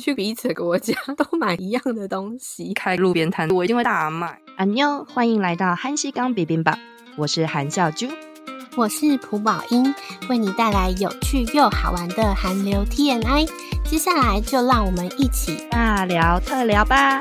去彼此的国家都买一样的东西，开路边摊我一定会大卖。阿妞，欢迎来到韩食柑 bibimbap，我是韩笑珠，我是朴宝英，为你带来有趣又好玩的韩流 T N I。接下来就让我们一起大聊特聊吧。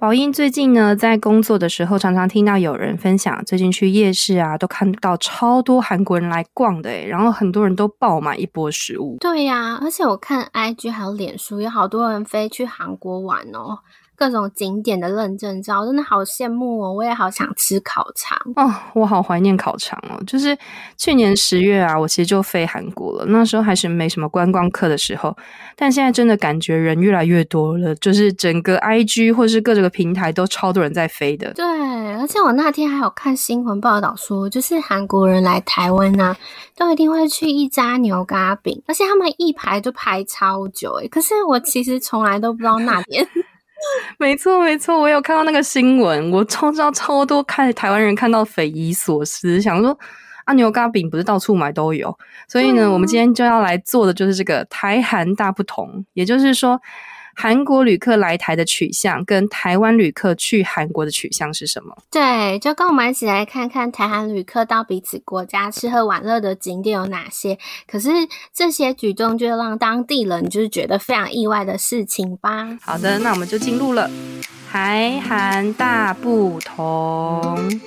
宝英最近呢，在工作的时候，常常听到有人分享，最近去夜市啊，都看到超多韩国人来逛的诶，然后很多人都爆买一波食物。对呀、而且我看 IG 还有脸书，有好多人飞去韩国玩哦。各种景点的认证照，真的好羡慕哦！我也好想吃烤肠哦，我好怀念烤肠哦。就是去年十月啊，我其实就飞韩国了，那时候还是没什么观光客的时候，但现在真的感觉人越来越多了，就是整个 IG 或是各这个平台都超多人在飞的。对，而且我那天还有看新闻报道说，就是韩国人来台湾啊，都一定会去一家牛轧饼，而且他们一排就排超久诶，可是我其实从来都不知道那边。没错，没错，我有看到那个新闻，我超知道超多看台湾人看到匪夷所思，想说啊，牛轧饼不是到处买都有，所以呢，嗯、我们今天就要来做的就是这个台韩大不同，也就是说。韩国旅客来台的取向跟台湾旅客去韩国的取向是什么？对，就跟我们一起来看看台韩旅客到彼此国家吃喝玩乐的景点有哪些。可是这些举动就让当地人就是觉得非常意外的事情吧。好的，那我们就进入了台韩大不同。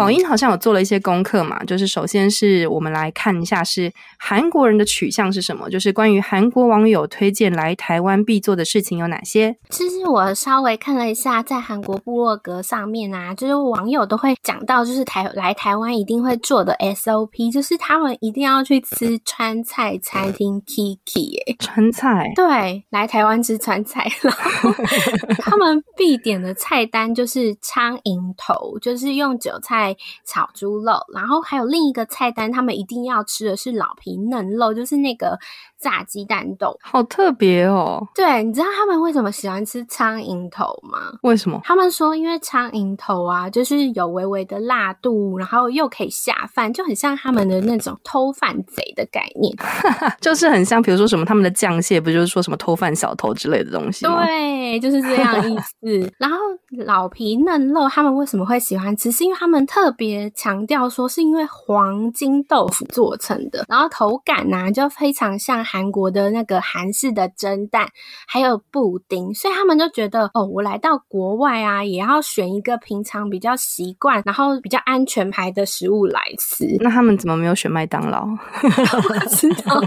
宝英好像有做了一些功课嘛，就是首先是我们来看一下是韩国人的取向是什么，就是关于韩国网友推荐来台湾必做的事情有哪些。其实我稍微看了一下，在韩国部落格上面啊，就是网友都会讲到，就是台来台湾一定会做的 SOP，就是他们一定要去吃川菜餐厅 Kiki 哎，川菜对，来台湾吃川菜，然后 他们必点的菜单就是苍蝇头，就是用韭菜。炒猪肉，然后还有另一个菜单，他们一定要吃的是老皮嫩肉，就是那个炸鸡蛋豆，好特别哦。对，你知道他们为什么喜欢吃苍蝇头吗？为什么？他们说，因为苍蝇头啊，就是有微微的辣度，然后又可以下饭，就很像他们的那种偷饭贼的概念，就是很像，比如说什么他们的酱蟹，不就是说什么偷饭小偷之类的东西吗？对，就是这样意思。然后老皮嫩肉，他们为什么会喜欢吃？是因为他们特特别强调说，是因为黄金豆腐做成的，然后口感呢、啊、就非常像韩国的那个韩式的蒸蛋，还有布丁，所以他们就觉得哦，我来到国外啊，也要选一个平常比较习惯，然后比较安全牌的食物来吃。那他们怎么没有选麦当劳？我知道。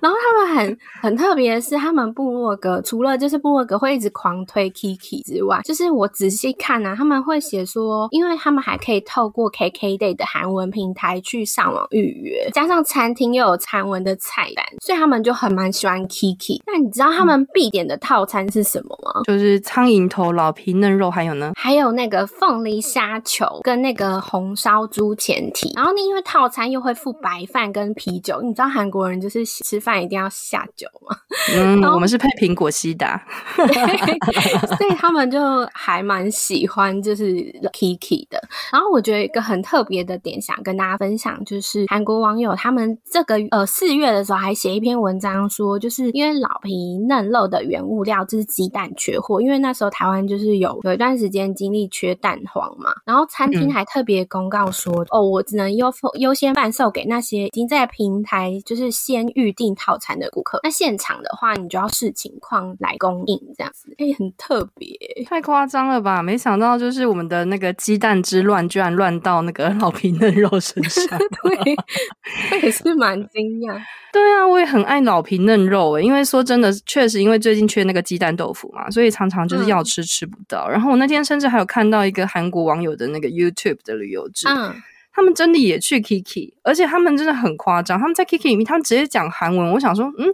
然后他们很很特别的是，他们部落格除了就是部落格会一直狂推 Kiki 之外，就是我仔细看啊，他们会写说，因为他们还可以。透过 KKday 的韩文平台去上网预约，加上餐厅又有韩文的菜单，所以他们就很蛮喜欢 Kiki。那你知道他们必点的套餐是什么吗？就是苍蝇头、老皮嫩肉，还有呢？还有那个凤梨虾球跟那个红烧猪前蹄。然后呢，因为套餐又会附白饭跟啤酒，你知道韩国人就是吃饭一定要下酒吗？嗯，我们是配苹果西打，所以他们就还蛮喜欢就是 Kiki 的。然后我。我觉得一个很特别的点，想跟大家分享，就是韩国网友他们这个呃四月的时候还写一篇文章说，就是因为老皮嫩肉的原物料就是鸡蛋缺货，因为那时候台湾就是有有一段时间经历缺蛋黄嘛，然后餐厅还特别公告说，嗯、哦，我只能优优先贩售给那些已经在平台就是先预定套餐的顾客，那现场的话，你就要视情况来供应这样子，哎、欸，很特别，太夸张了吧？没想到就是我们的那个鸡蛋之乱居然。乱到那个老皮嫩肉身上，对，我也是蛮惊讶。对啊，我也很爱老皮嫩肉诶，因为说真的，确实因为最近缺那个鸡蛋豆腐嘛，所以常常就是要吃吃不到。嗯、然后我那天甚至还有看到一个韩国网友的那个 YouTube 的旅游志，嗯，他们真的也去 Kiki，而且他们真的很夸张，他们在 Kiki 里面，他们直接讲韩文。我想说，嗯。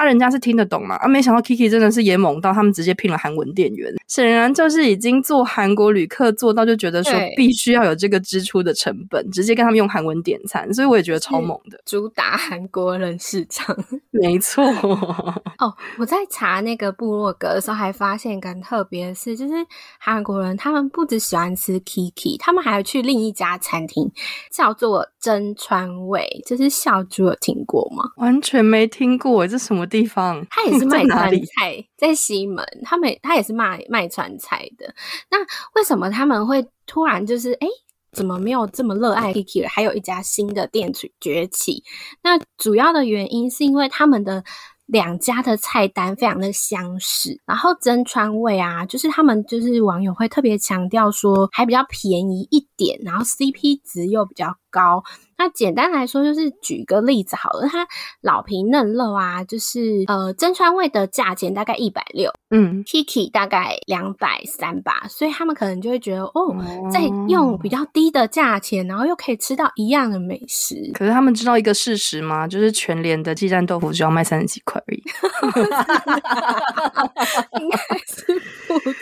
啊，人家是听得懂嘛，啊，没想到 Kiki 真的是也猛到他们直接聘了韩文店员，显然就是已经做韩国旅客做到就觉得说必须要有这个支出的成本，直接跟他们用韩文点餐，所以我也觉得超猛的，主打韩国人市场，没错。哦，我在查那个部落格的时候还发现一个很特别的事，就是韩国人他们不只喜欢吃 Kiki，他们还要去另一家餐厅叫做真川味，就是小猪有听过吗？完全没听过，这什么地方？他也是卖川菜，在，西门，他们他也是卖卖川菜的。那为什么他们会突然就是哎，怎么没有这么热爱 Kiki 了？还有一家新的店崛起？那主要的原因是因为他们的。两家的菜单非常的相似，然后真川味啊，就是他们就是网友会特别强调说还比较便宜一点，然后 CP 值又比较高。那简单来说，就是举个例子好了，它老皮嫩肉啊，就是呃真川味的价钱大概一百六，嗯，Kiki 大概两百三吧，所以他们可能就会觉得哦，在用比较低的价钱，然后又可以吃到一样的美食。可是他们知道一个事实吗？就是全联的鸡蛋豆腐只要卖三十几块而已，应该是不止。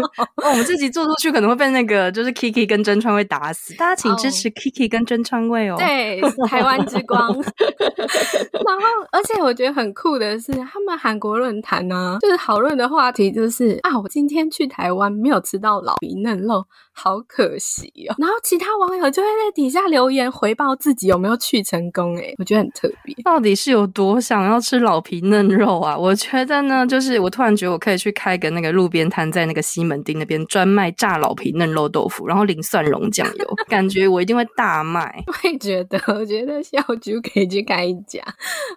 哦，我们这集做出去可能会被那个就是 Kiki 跟真川味打死，大家请支持 Kiki 跟真川味。对，台湾之光。然后，而且我觉得很酷的是，他们韩国论坛呢，就是讨论的话题就是啊，我今天去台湾没有吃到老皮嫩肉，好可惜哦。然后其他网友就会在底下留言回报自己有没有去成功，哎我觉得很特别。到底是有多想要吃老皮嫩肉啊？我觉得呢，就是我突然觉得我可以去开个那个路边摊，在那个西门町那边专卖炸老皮嫩肉豆腐，然后淋蒜蓉酱油，感觉我一定会大卖。觉得，我觉得小猪可以去开一家。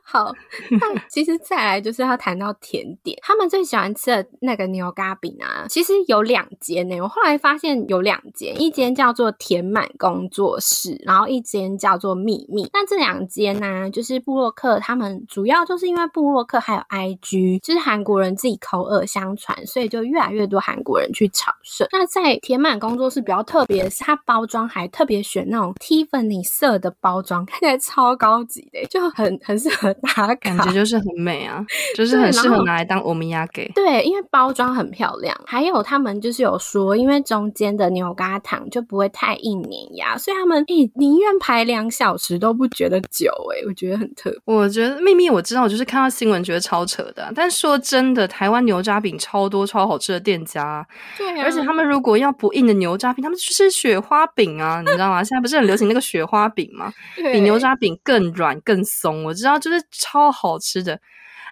好，那其实再来就是要谈到甜点，他们最喜欢吃的那个牛轧饼啊，其实有两间呢。我后来发现有两间，一间叫做填满工作室，然后一间叫做秘密。那这两间呢，就是布洛克他们主要就是因为布洛克还有 IG，就是韩国人自己口耳相传，所以就越来越多韩国人去朝圣。那在填满工作室比较特别的是，它包装还特别选那种 Tiffany 色的包装，看起来超高级的，就很很适合打卡，感觉就是很美啊，就是很适合拿来当欧米亚给。对，因为包装很漂亮，还有他们就是有说，因为中间的牛轧糖就不会太硬粘牙，所以他们诶宁愿排两小时都不觉得久诶，我觉得很特别。我觉得秘密我知道，我就是看到新闻觉得超扯的，但说真的，台湾牛轧饼超多超好吃的店家，对啊，而且他们如果要不硬的牛轧饼，他们就是雪花饼啊，你知道吗？现在不是很流行那个雪花饼吗？比牛轧饼更软更松，我知道，就是超好吃的。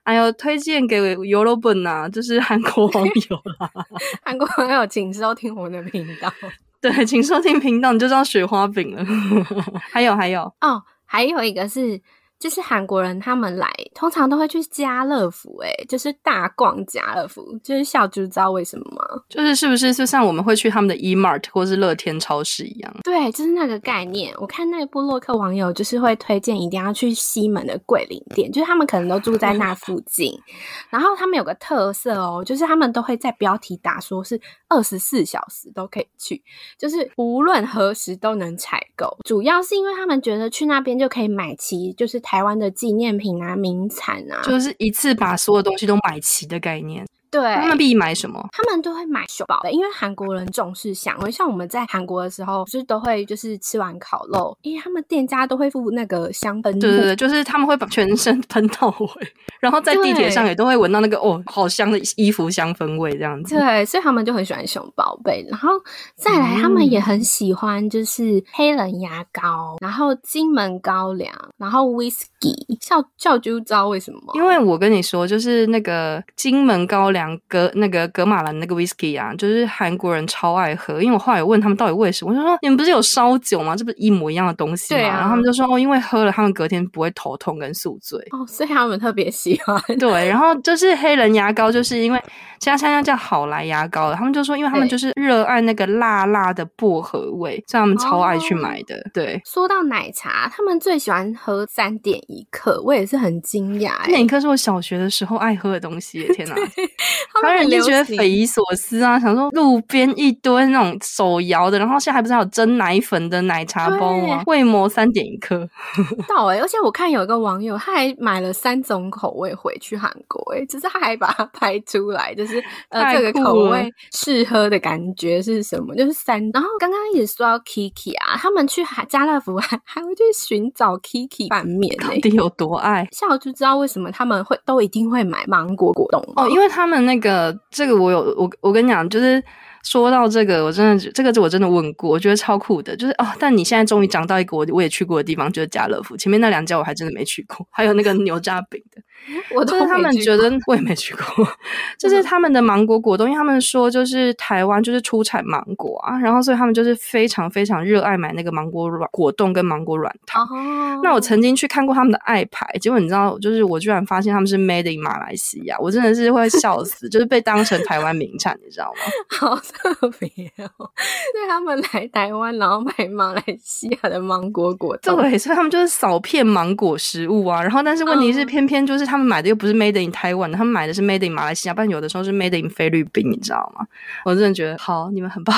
哎呦，推荐给游罗本呐，就是韩国网友啦。韩国网友，请收听我的频道。对，请收听频道，你就知道雪花饼了。还有，还有哦，还有一个是。就是韩国人他们来，通常都会去家乐福，诶就是大逛家乐福。就是小猪知道为什么吗？就是是不是就像我们会去他们的 E-Mart 或是乐天超市一样？对，就是那个概念。我看那个部落客网友就是会推荐一定要去西门的桂林店，就是他们可能都住在那附近。然后他们有个特色哦，就是他们都会在标题打说是二十四小时都可以去，就是无论何时都能采购。主要是因为他们觉得去那边就可以买齐，就是。台湾的纪念品啊，名产啊，就是一次把所有东西都买齐的概念。对，他们必买什么？他们都会买熊宝贝，因为韩国人重视香味。像我们在韩国的时候，不是都会就是吃完烤肉，因为他们店家都会附那个香氛。对对对，就是他们会把全身喷到位，然后在地铁上也都会闻到那个哦，好香的衣服香氛味这样子。对，所以他们就很喜欢熊宝贝。然后再来，他们也很喜欢就是黑人牙膏，然后金门高粱，然后 whisky。笑笑就知道为什么？因为我跟你说，就是那个金门高粱。格那个格马兰那个 whisky 啊，就是韩国人超爱喝。因为我后来有问他们到底为什么，我就说你们不是有烧酒吗？这不是一模一样的东西吗？对啊。然后他们就说哦，因为喝了，他们隔天不会头痛跟宿醉。哦，所以他们特别喜欢。对，然后就是黑人牙膏，就是因为现在现在叫好来牙膏了，他们就说，因为他们就是热爱那个辣辣的薄荷味，所以他们超爱去买的。哦、对，说到奶茶，他们最喜欢喝三点一克，我也是很惊讶。三点一刻是我小学的时候爱喝的东西，天哪！他们人就觉得匪匪夷所思啊，想说路边一堆那种手摇的，然后现在还不是还有蒸奶粉的奶茶包吗？胃膜三点一克，到哎、欸！而且我看有一个网友，他还买了三种口味回去韩国、欸，哎，就是他还把它拍出来，就是呃这个口味试喝的感觉是什么？就是三。然后刚刚也说到 Kiki 啊，他们去海家乐福还还会去寻找 Kiki 拌面、欸，到底有多爱？下午就知道为什么他们会都一定会买芒果果冻哦，因为他们那个这个我有我我跟你讲，就是。说到这个，我真的这个是我真的问过，我觉得超酷的，就是哦。但你现在终于讲到一个我我也去过的地方，就是家乐福。前面那两家我还真的没去过，还有那个牛扎饼的，我都就是他们觉得我也没去过，就是他们的芒果果冻，因为他们说就是台湾就是出产芒果啊，然后所以他们就是非常非常热爱买那个芒果软果冻跟芒果软糖。哦。那我曾经去看过他们的爱牌，结果你知道，就是我居然发现他们是 Made in 马来西亚，我真的是会笑死，就是被当成台湾名产，你知道吗？好。特别哦，对他们来台湾，然后买马来西亚的芒果果冻，对，所以他们就是扫遍芒果食物啊。然后，但是问题是，偏偏就是他们买的又不是 Made in Taiwan，他们买的是 Made in 马来西亚，不然有的时候是 Made in 菲律宾，你知道吗？我真的觉得好，你们很棒，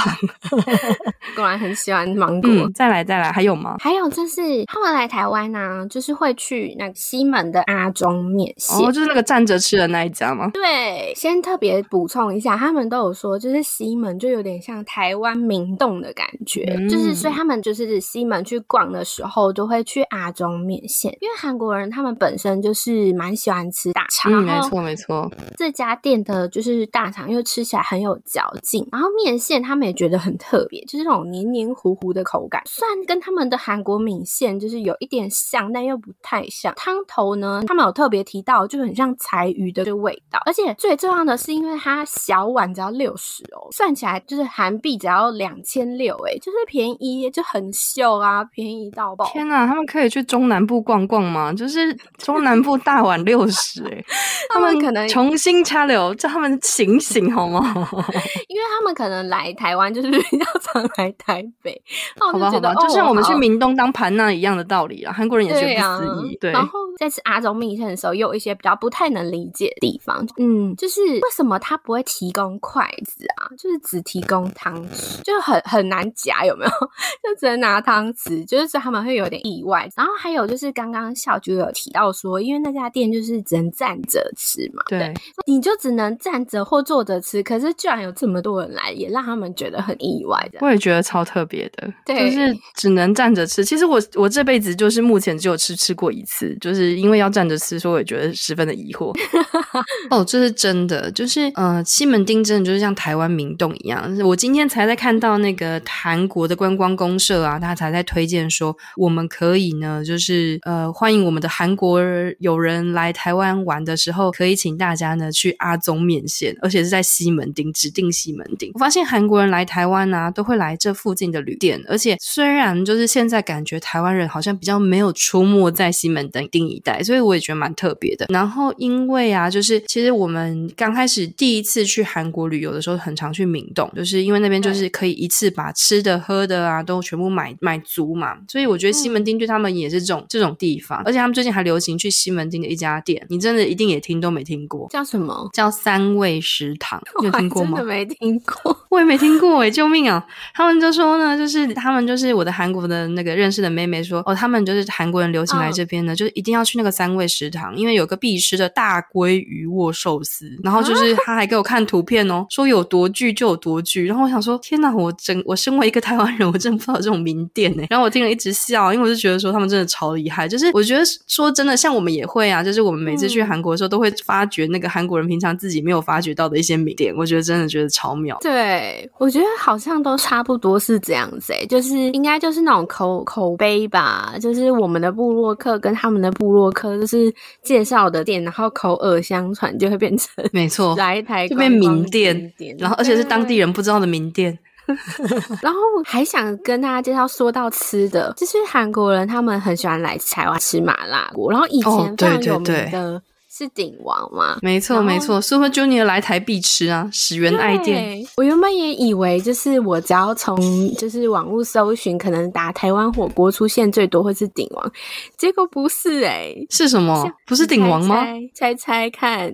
果然很喜欢芒果。嗯，再来再来，还有吗？还有就是他们来台湾呢、啊，就是会去那个西门的阿中面线，哦，就是那个站着吃的那一家吗？对，先特别补充一下，他们都有说，就是西门就有点像台湾明洞的感觉，嗯、就是所以他们就是西门去逛的时候，都会去阿中面线，因为韩国人他们本身就是蛮喜欢吃大肠，嗯，没错没错。这家店的就是大肠，因为吃起来很有嚼劲，然后面线他们也觉得很特别，就是那种黏黏糊糊的口感，虽然跟他们的韩国米线就是有一点像，但又不太像。汤头呢，他们有特别提到，就很像柴鱼的这个味道，而且最重要的是，因为它小碗只要六十哦，算起来就是韩币只要两千六，哎，就是便宜，就很秀啊，便宜到爆！天哪，他们可以去中南部逛逛吗？就是中南部大碗六十，哎，他们可能重新插流，叫他们醒醒好吗？因为他们可能来台湾就是比较常来台北，好吧，好吧，就像我们去明东当盘那一样的道理啊，韩国人也觉得不思议。对，然后在吃阿中面线的时候，也有一些比较不太能理解的地方，嗯，就是为什么他不会提供筷子啊？就是只提供汤匙，就很很难夹，有没有？就只能拿汤匙，就是他们会有点意外。然后还有就是刚刚小菊有提到说，因为那家店就是只能站着吃嘛，对，对，你就只能站着或坐着吃。可是居然有这么多人来，也让他们觉得很意外的。我也觉得超特别的，对，就是只能站着吃。其实我我这辈子就是目前只有吃吃过一次，就是因为要站着吃，所以我也觉得十分的疑惑。哦，这是真的，就是呃，西门町真的就是像台湾明洞一样。我今天才在看到那个韩国的观光公社啊，他才在推荐说，我们可以呢，就是呃，欢迎我们的韩国友人来来台湾玩的时候，可以请大家呢去阿宗面线，而且是在西门町指定西门町。我发现韩国人来台湾啊，都会来这附近的旅店，而且虽然就是现在感觉台湾人好像比较没有出没在西门町一带，所以我也觉得蛮特别的。然后因为啊，就是其实我们刚开始第一次去韩国旅游的时候，很常去明洞，就是因为那边就是可以一次把吃的喝的啊都全部买买足嘛，所以我觉得西门町对他们也是这种这种地方。而且他们最近还流行去西门町的一家店，你真的一定也听都没听过，叫什么？叫三味食堂，你有听过吗？真的没听过，我也没听过哎、欸，救命啊！他们就说呢，就是他们就是我的韩国的那个认识的妹妹说，哦，他们就是韩国人流行来这边呢，哦、就是一定要去那个三味食堂，因为有个必吃的大鲑鱼握寿司，然后就是他还给我看图片哦，说有多巨就有多巨，然后我想说，天哪，我真我身为一个台湾人，我真的不知道这种名店哎，然后我听了一直笑，因为我就觉得说他们真的超厉害，就是我觉得说真的，像我们也会啊，就是我们每次去韩国的时候，都会发掘那个韩国人平常自己没有发掘到的一些名店，我觉得真的觉得超妙。对，我觉得好像都差不多是这样子诶，就是应该就是那种口口碑吧，就是我们的部落客跟他们的部落客就是介绍的店，然后口耳相传就会变成没错，来台就变名店，然后而且是当地人不知道的名店。然后还想跟大家介绍，说到吃的，就是韩国人他们很喜欢来台湾吃麻辣锅，然后以前非常有名的。是鼎王吗？没错没错，Super Junior 来台必吃啊，始源爱店。我原本也以为就是我只要从就是网络搜寻，可能打台湾火锅出现最多会是鼎王，结果不是哎、欸，是什么？不是鼎王吗？猜猜，看，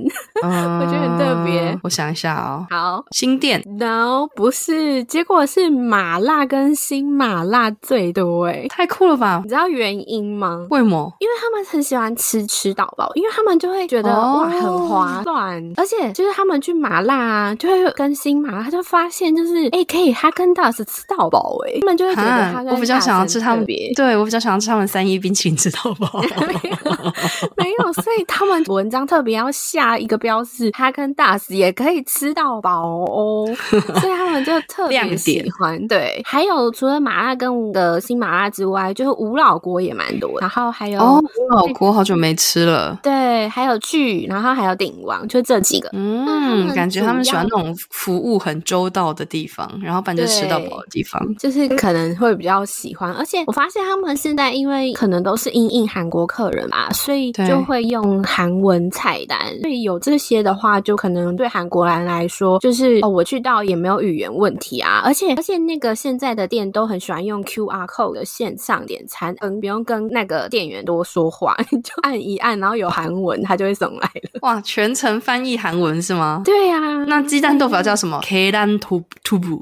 嗯、我觉得很特别。我想一下哦，好，新店，No，不是，结果是麻辣跟新麻辣最多哎，太酷了吧？你知道原因吗？为什么？因为他们很喜欢吃吃到饱，因为他们就会觉得、哦、哇很划算，而且就是他们去麻辣啊，就会更新麻辣，他就发现就是哎、欸、可以哈根达斯吃到饱哎，他们就会觉得哈根达斯，我比较想要吃他们，对我比较想要吃他们三一冰淇淋吃到饱，没有，所以他们文章特别要下一个标示，哈根达斯也可以吃到饱哦，所以他们就特别喜欢。对，还有除了麻辣跟的新麻辣之外，就是无老锅也蛮多，然后还有哦，无老锅好久没吃了，对，还有聚，然后还有鼎王，就这几个，嗯，感觉他们喜欢那种服务很周到的地方，然后反正吃到饱的地方，就是可能会比较喜欢。而且我发现他们现在因为可能都是因应韩国客人嘛，所以就会用韩文菜单，所以有这些的话，就可能对韩国人来说，就是哦，我去到也没有语言问题啊，而且而且那个现在的店都很喜欢用 QR code 的线上点餐，嗯，不用跟那个店员多说话，就按一按，然后有韩文，他就会送来了。哇，全程翻译韩文是吗？对呀、啊。那鸡蛋豆腐要叫什么？Keran tubu。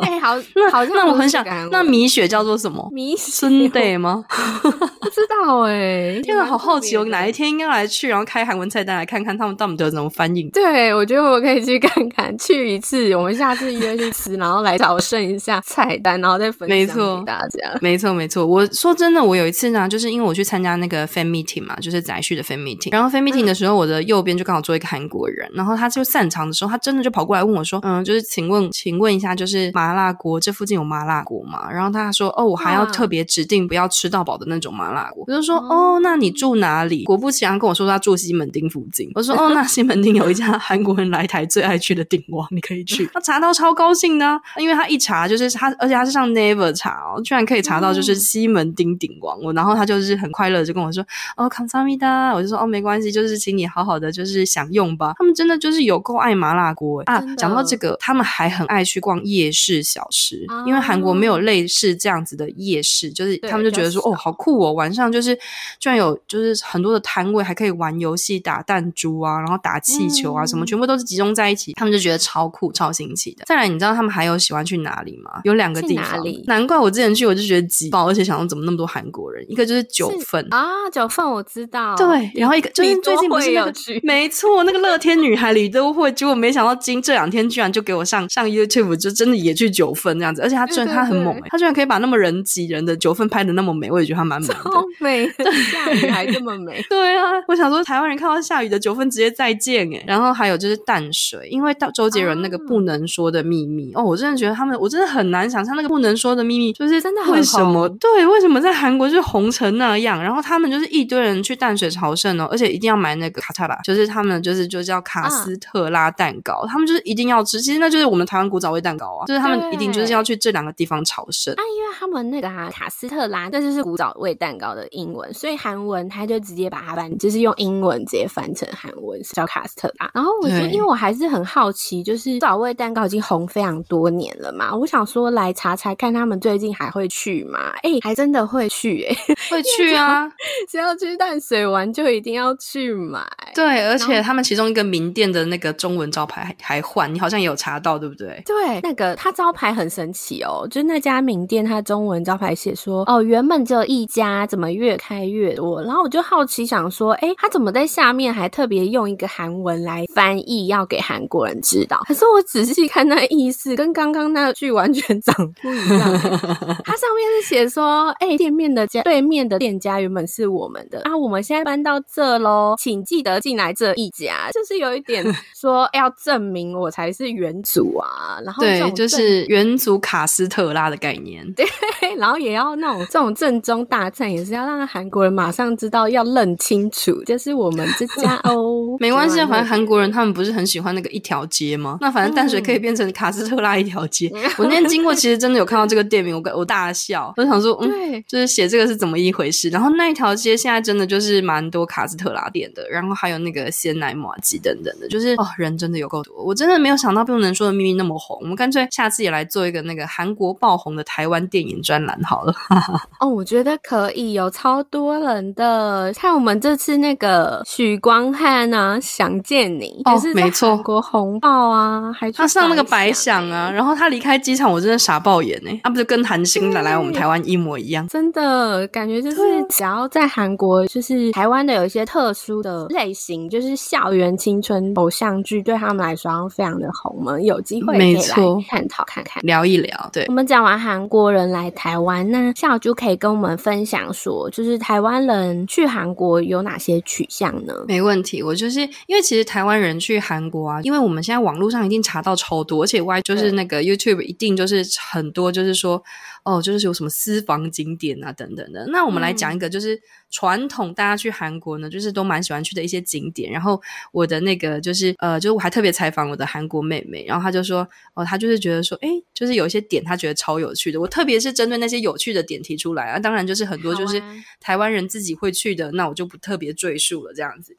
哎，好，那好像那我很想，那米雪叫做什么？米孙得吗？不知道哎、欸，真的好好奇，哦哪一天应该来去，然后开韩文菜单来看看他们到底都怎么翻译。对，我觉得我可以去看看，去一次，我们下次约去吃，然后来找剩一下菜单，然后再分享给大家。没错，没错。我说真的，我有一次呢，就是因为我去参加那个 fan meeting 嘛，就是宅旭的 fan meeting。然后 fan meeting 的时候，我的右边就刚好坐一个韩国人，然后他就散场的时候，他真的就跑过来问我说：“嗯，就是请问，请问一下，就是麻辣锅这附近有麻辣锅吗？”然后他说：“哦，我还要特别指定不要吃到饱的那种麻辣锅。”我就说：“哦，那你住哪里？”果不其然跟我说他住西门町附近。我说：“哦，那西门町有一家韩国人来台最爱去的鼎王，你可以去。”他查到超高兴的啊，因为他一查就是他，而且他是上 Never 查哦，居然可以查到就是西门町鼎王。我然后他就是很快乐就跟我说：“哦，康萨米达。”我就说：“哦，没关系，就是请你好好的就是享用吧。”他们真的就是有够爱麻辣锅啊！讲到这个，他们还很爱去逛夜市小吃，啊、因为韩国没有类似这样子的夜市，就是他们就觉得说：“哦，好酷哦，晚上就是居然有就是很多的摊位，还可以玩游戏、打弹珠啊，然后打气球啊，什么、嗯、全部都是集中在一起。”他们就觉得超酷、超新奇的。再来，你知道他们还有喜欢去哪里吗？有两个地方？难怪我之前去我就觉得挤爆，而且想到怎么那么多韩国人？一个就是九份啊，九份我知道，对，然后一个就是最近不是有去，没错，那个乐天女孩李都会，结果没想到今这两天居然就给我上上 YouTube，就真的也去九分这样子，而且他居然他很猛哎，他居然可以把那么人挤人的九分拍的那么美，我也觉得他蛮美的，超美，下雨还这么美，对啊，我想说台湾人看到下雨的九分直接再见哎，然后还有就是淡水，因为到周杰伦那个不能说的秘密、啊、哦，我真的觉得他们，我真的很难想象那个不能说的秘密，就是真的为什么对，为什么在韩国就红成那样，然后他们就是一堆人去淡水朝圣哦，而且一定要买那个卡塔拉，就是他们就是就叫卡斯特拉蛋糕，啊、他们就是一定要吃，其实那就是我们台湾古早味蛋糕啊，就是他们一定就是要去这两个地方朝圣。啊，因为他们那个哈、啊、卡斯特拉，这就是古早味蛋糕的英文，所以韩文他就直接把它翻，就是用英文直接翻成韩文叫卡斯特拉。然后我觉得，因为我还是很好奇，就是古早味蛋糕已经红非常多年了嘛，我想说来查查看他们最近还会去吗？哎、欸，还真的会去哎、欸，会去啊，只要去淡水玩就一定要去买。对，而且他们其中一个名店的那个中文招牌还换，你好像也有查到对不对？对，那个他招牌很神奇哦，就是那家名店，他中文招牌写说哦，原本只有一家，怎么越开越多？然后我就好奇想说，哎，他怎么在下面还特别用一个韩文来翻译，要给韩国人知道？可是我仔细看那意思，跟刚刚那句完全长不一样。它上面是写说，哎，店面的家对面的店家原本是我们的啊，我们现在搬到这喽，请记得进来这一家，就是有一点 说要证明我才是原主啊。然后对，就是原主卡斯特拉的概念。对，然后也要那种这种正宗大餐，也是是要让韩国人马上知道要认清楚，这、就是我们这家哦。没关系，反正韩国人他们不是很喜欢那个一条街吗？那反正淡水可以变成卡斯特拉一条街。嗯、我那天经过，其实真的有看到这个店名，我我大笑，我想说，嗯，对就是写这个是怎么一回事？然后那一条街现在真的就是蛮多卡斯特拉店的，然后还有那个鲜奶玛吉等等的，就是哦，人真的有够多。我真的没有想到不能说的秘密那么红，我们干脆下次也来做一个那个韩国爆红的台湾电影专栏好了。哦，我觉得可以，有超多人的。看我们这次那个许光汉啊，想见你，哦，就是没错，韩国红爆啊，还他上那个白想啊，然后他离开机场，我真的傻爆眼哎，他不是跟韩星来来我们台湾一模一样，真的感觉就是只要在韩国，就是台湾的有一些特殊的类型，就是校园青春偶像剧，对他们来说非常的红嘛，有机会可以来探讨看看，聊一聊。对，我们讲完韩国人来台湾，那小猪可以跟我们分享说，就是台湾人去韩国有哪些取向呢？没问题，我就是因为其实台湾人去韩国啊，因为我们现在网络上一定查到超多，而且 Y 就是那个 YouTube 一定就是很多，就是说。哦，就是有什么私房景点啊，等等的。那我们来讲一个，就是传统大家去韩国呢，就是都蛮喜欢去的一些景点。然后我的那个就是呃，就是我还特别采访我的韩国妹妹，然后她就说，哦，她就是觉得说，诶，就是有一些点她觉得超有趣的。我特别是针对那些有趣的点提出来啊，当然就是很多就是台湾人自己会去的，那我就不特别赘述了，这样子。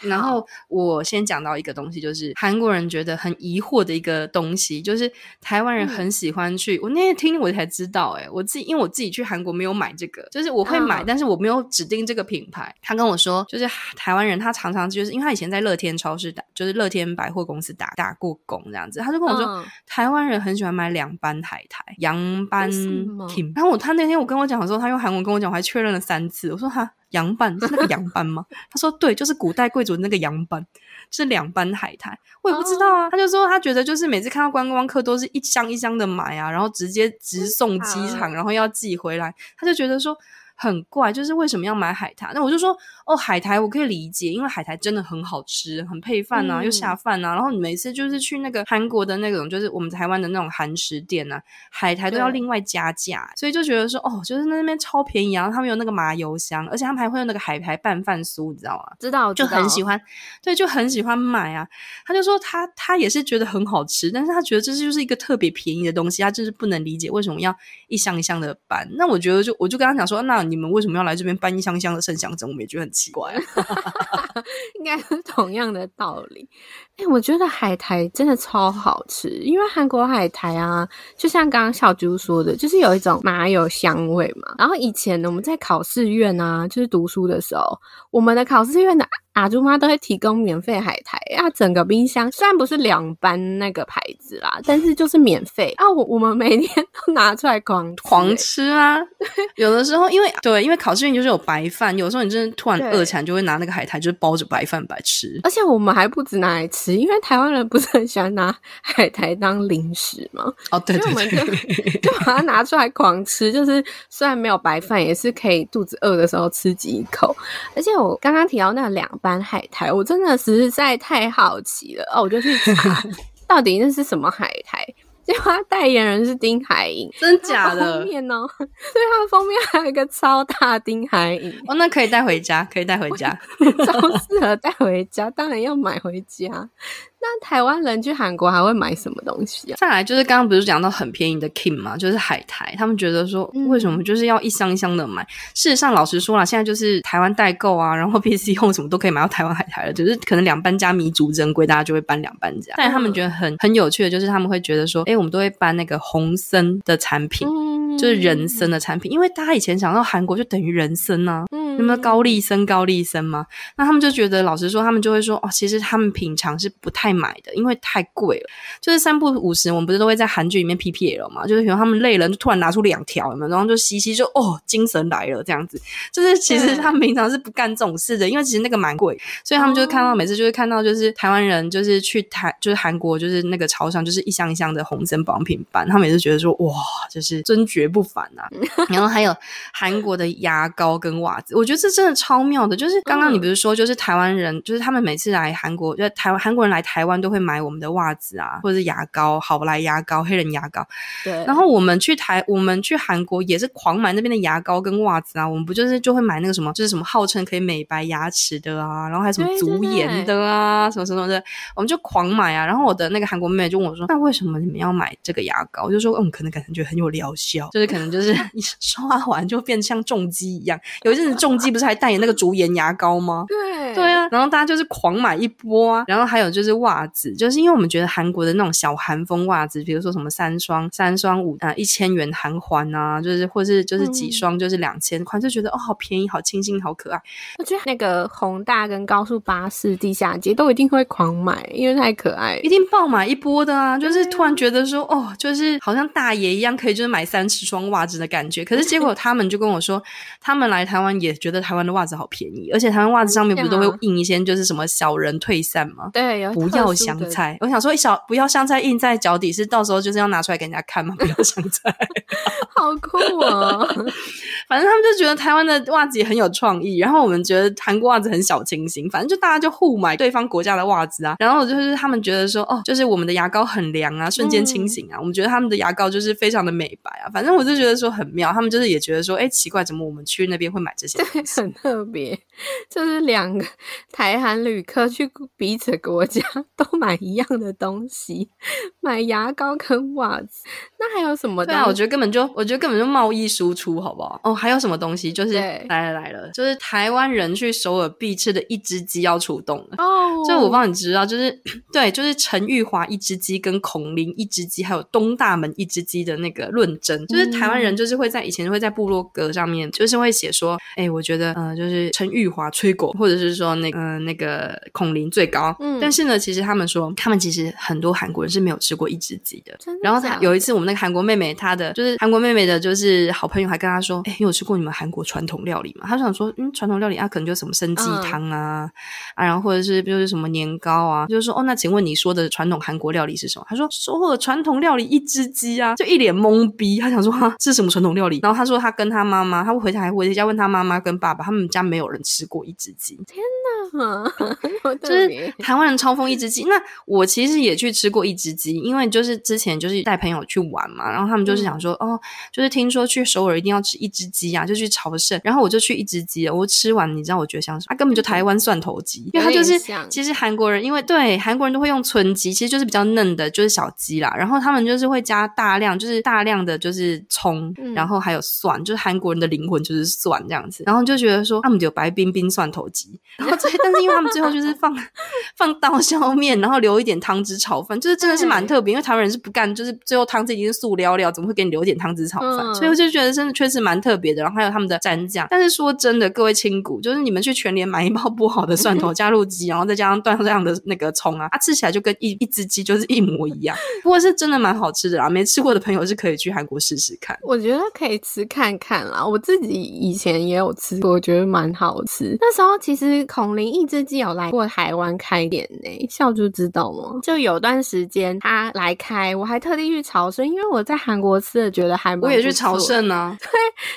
然后我先讲到一个东西，就是韩国人觉得很疑惑的一个东西，就是台湾人很喜欢去。嗯、我那天听我才知道、欸，诶我自己因为我自己去韩国没有买这个，就是我会买，嗯、但是我没有指定这个品牌。他跟我说，就是台湾人他常常就是因为他以前在乐天超市打，就是乐天百货公司打打过工这样子，他就跟我说，嗯、台湾人很喜欢买两班海苔，洋班 Kim。然后我他那天我跟我讲的时候，他用韩文跟我讲，我还确认了三次，我说哈。洋班 是那个洋班吗？他说对，就是古代贵族的那个洋班，是两班海苔。我也不知道啊。他就说他觉得就是每次看到观光客都是一箱一箱的买啊，然后直接直送机场，然后要寄回来，他就觉得说。很怪，就是为什么要买海苔？那我就说，哦，海苔我可以理解，因为海苔真的很好吃，很配饭啊，嗯、又下饭啊。然后你每次就是去那个韩国的那种，就是我们台湾的那种韩食店啊，海苔都要另外加价，所以就觉得说，哦，就是那边超便宜啊。然后他们有那个麻油香，而且他们还会有那个海苔拌饭酥，你知道吗？知道，就很喜欢，对，就很喜欢买啊。他就说他他也是觉得很好吃，但是他觉得这就是一个特别便宜的东西，他就是不能理解为什么要一箱一箱的搬。那我觉得就我就跟他讲说，那。你们为什么要来这边搬一箱箱的圣香珍？我们也觉得很奇怪，应该是同样的道理。哎、我觉得海苔真的超好吃，因为韩国海苔啊，就像刚刚小猪说的，就是有一种麻油香味嘛。然后以前呢，我们在考试院啊，就是读书的时候，我们的考试院的阿朱妈都会提供免费海苔啊，整个冰箱虽然不是两班那个牌子啦，但是就是免费啊。我我们每天都拿出来狂狂吃啊。有的时候因为对，因为考试院就是有白饭，有时候你真的突然饿起来，就会拿那个海苔，就是包着白饭白吃。而且我们还不止拿来吃。因为台湾人不是很喜欢拿海苔当零食嘛？哦，对对对，就，就把它拿出来狂吃。就是虽然没有白饭，也是可以肚子饿的时候吃几口。而且我刚刚提到那两班海苔，我真的实在太好奇了哦，我就去查 到底那是什么海苔。结果他代言人是丁海寅，真假的？封面哦，对，他的封面还有一个超大丁海寅哦，那可以带回家，可以带回家，超适合带回家，当然要买回家。那台湾人去韩国还会买什么东西啊？再来就是刚刚不是讲到很便宜的 Kim 嘛，就是海苔。他们觉得说，为什么就是要一箱一箱的买？嗯、事实上，老实说啦，现在就是台湾代购啊，然后 PC Home 什么都可以买到台湾海苔了。只、就是可能两搬家弥足珍贵，大家就会搬两搬家。但他们觉得很很有趣的，就是他们会觉得说，哎，我们都会搬那个红参的产品，嗯、就是人参的产品，因为大家以前想到韩国就等于人参啊。嗯有没有高丽参？高丽参吗？那他们就觉得，老实说，他们就会说，哦，其实他们平常是不太买的，因为太贵了。就是三不五时，我们不是都会在韩剧里面 PPL 嘛？就是比如他们累了，就突然拿出两条，有没有？然后就吸吸，就哦，精神来了这样子。就是其实他们平常是不干这种事的，因为其实那个蛮贵，所以他们就看到、哦、每次就会看到，就是台湾人就是去台，就是韩国，就是那个超商，就是一箱一箱的红参保养品搬，他们也是觉得说，哇，就是真绝不凡呐、啊。然后还有韩国的牙膏跟袜子，我。觉得这真的超妙的。就是刚刚你不是说，就是台湾人，就是他们每次来韩国，就台湾韩国人来台湾都会买我们的袜子啊，或者是牙膏，好来牙膏、黑人牙膏。对。然后我们去台，我们去韩国也是狂买那边的牙膏跟袜子啊。我们不就是就会买那个什么，就是什么号称可以美白牙齿的啊，然后还有什么足颜的啊，什么什么的，我们就狂买啊。然后我的那个韩国妹妹就问我说：“那为什么你们要买这个牙膏？”我就说：“嗯，可能感觉很有疗效，就是可能就是 一刷完就变像重击一样。有一阵子重机不是还代言那个竹盐牙膏吗？对对啊。然后大家就是狂买一波啊。然后还有就是袜子，就是因为我们觉得韩国的那种小韩风袜子，比如说什么三双、三双五啊一千元韩环啊，就是或是就是几双就是两千块，就觉得哦好便宜、好清新、好可爱。我觉得那个宏大跟高速巴士地下街都一定会狂买，因为太可爱，一定爆买一波的啊！就是突然觉得说哦，就是好像大爷一样，可以就是买三十双袜子的感觉。可是结果他们就跟我说，他们来台湾也觉得台湾的袜子好便宜，而且台湾袜子上面不是都会印一些就是什么小人退散吗？对，有不要香菜。我想说，一小不要香菜印在脚底，是到时候就是要拿出来给人家看吗？不要香菜，好酷哦！反正他们就觉得台湾的袜子也很有创意，然后我们觉得韩国袜子很小清新，反正就大家就互买对方国家的袜子啊。然后就是他们觉得说，哦，就是我们的牙膏很凉啊，瞬间清醒啊。嗯、我们觉得他们的牙膏就是非常的美白啊。反正我就觉得说很妙，他们就是也觉得说，哎，奇怪，怎么我们去那边会买这些？很特别，就是两个台韩旅客去彼此国家 都买一样的东西，买牙膏跟袜子。那还有什么？对啊，我觉得根本就，我觉得根本就贸易输出，好不好？哦，还有什么东西？就是来了来了，就是台湾人去首尔必吃的一只鸡要出动了哦。这我帮你知道，就是 对，就是陈玉华一只鸡跟孔林一只鸡，还有东大门一只鸡的那个论争，就是台湾人就是会在以前会在部落格上面，就是会写说，哎，我觉得呃，就是陈玉华吹狗，或者是说那个、呃、那个孔林最高。嗯，但是呢，其实他们说，他们其实很多韩国人是没有吃过一只鸡的。真的。然后他有一次，我们那个韩国妹妹，她的就是韩国妹妹的，就是好朋友还跟她说，哎，你有吃过你们韩国传统料理吗？她想说，嗯，传统料理啊，可能就什么生鸡汤啊，嗯、啊，然后或者是就是什么年糕啊，就是说，哦，那请问你说的传统韩国料理是什么？她说，首尔传统料理一只鸡啊，就一脸懵逼。她想说，哈，这是什么传统料理？然后她说，她跟她妈妈，她回家还回家问她妈妈跟爸爸，他们家没有人吃过一只鸡。天哪，就是台湾人超疯一只鸡。那我其实也去吃过一只鸡，因为就是之前就是带朋友去玩嘛，然后他们就是想说，嗯、哦，就是听说去首尔一定要吃一只鸡啊，就去朝圣。然后我就去一只鸡了，我吃完，你知道我觉得像什么？啊、根本就台湾蒜头鸡，因为它就是其实韩国人，因为对韩国人都会用纯鸡，其实就是比较嫩的，就是小鸡啦。然后他们就是会加大量，就是大量的就是葱，嗯、然后还有蒜，就是韩国人的灵魂就是蒜这样子。然后就觉得说他们有白冰冰蒜头鸡，然后最但是因为他们最后就是放 放刀削面，然后留一点汤汁炒饭，就是真的是蛮特别。因为台湾人是不干，就是最后汤汁已经是塑料料，怎么会给你留点汤汁炒饭？嗯、所以我就觉得真的确实蛮特别的。然后还有他们的蘸酱，但是说真的，各位亲骨，就是你们去全联买一包剥好的蒜头 加入鸡，然后再加上断这样的那个葱啊，它吃起来就跟一一只鸡就是一模一样。不过是真的蛮好吃的啦，没吃过的朋友是可以去韩国试试看。我觉得可以吃看看啦，我自己以前也有吃过，我觉得蛮好吃。那时候其实孔林一只鸡有来过台湾开店呢，笑猪知道吗？就有段时间他来开，我还特地去朝圣，因为我在韩国吃的觉得还蛮。我也去朝圣呢。对，